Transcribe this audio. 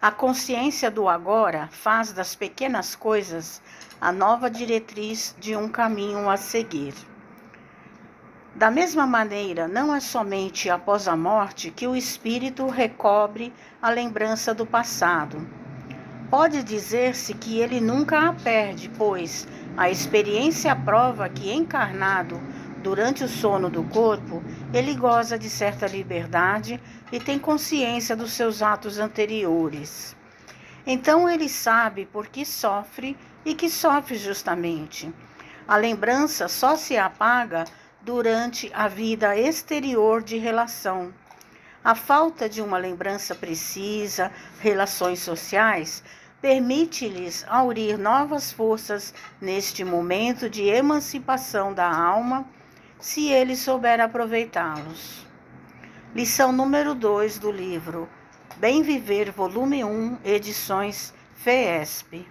A consciência do agora faz das pequenas coisas a nova diretriz de um caminho a seguir. Da mesma maneira, não é somente após a morte que o espírito recobre a lembrança do passado. Pode dizer-se que ele nunca a perde, pois a experiência prova que, encarnado durante o sono do corpo, ele goza de certa liberdade e tem consciência dos seus atos anteriores. Então ele sabe por que sofre e que sofre justamente. A lembrança só se apaga durante a vida exterior de relação. A falta de uma lembrança precisa, relações sociais, permite-lhes aurir novas forças neste momento de emancipação da alma se ele souber aproveitá-los. Lição número 2 do livro Bem Viver, volume 1, edições FESP.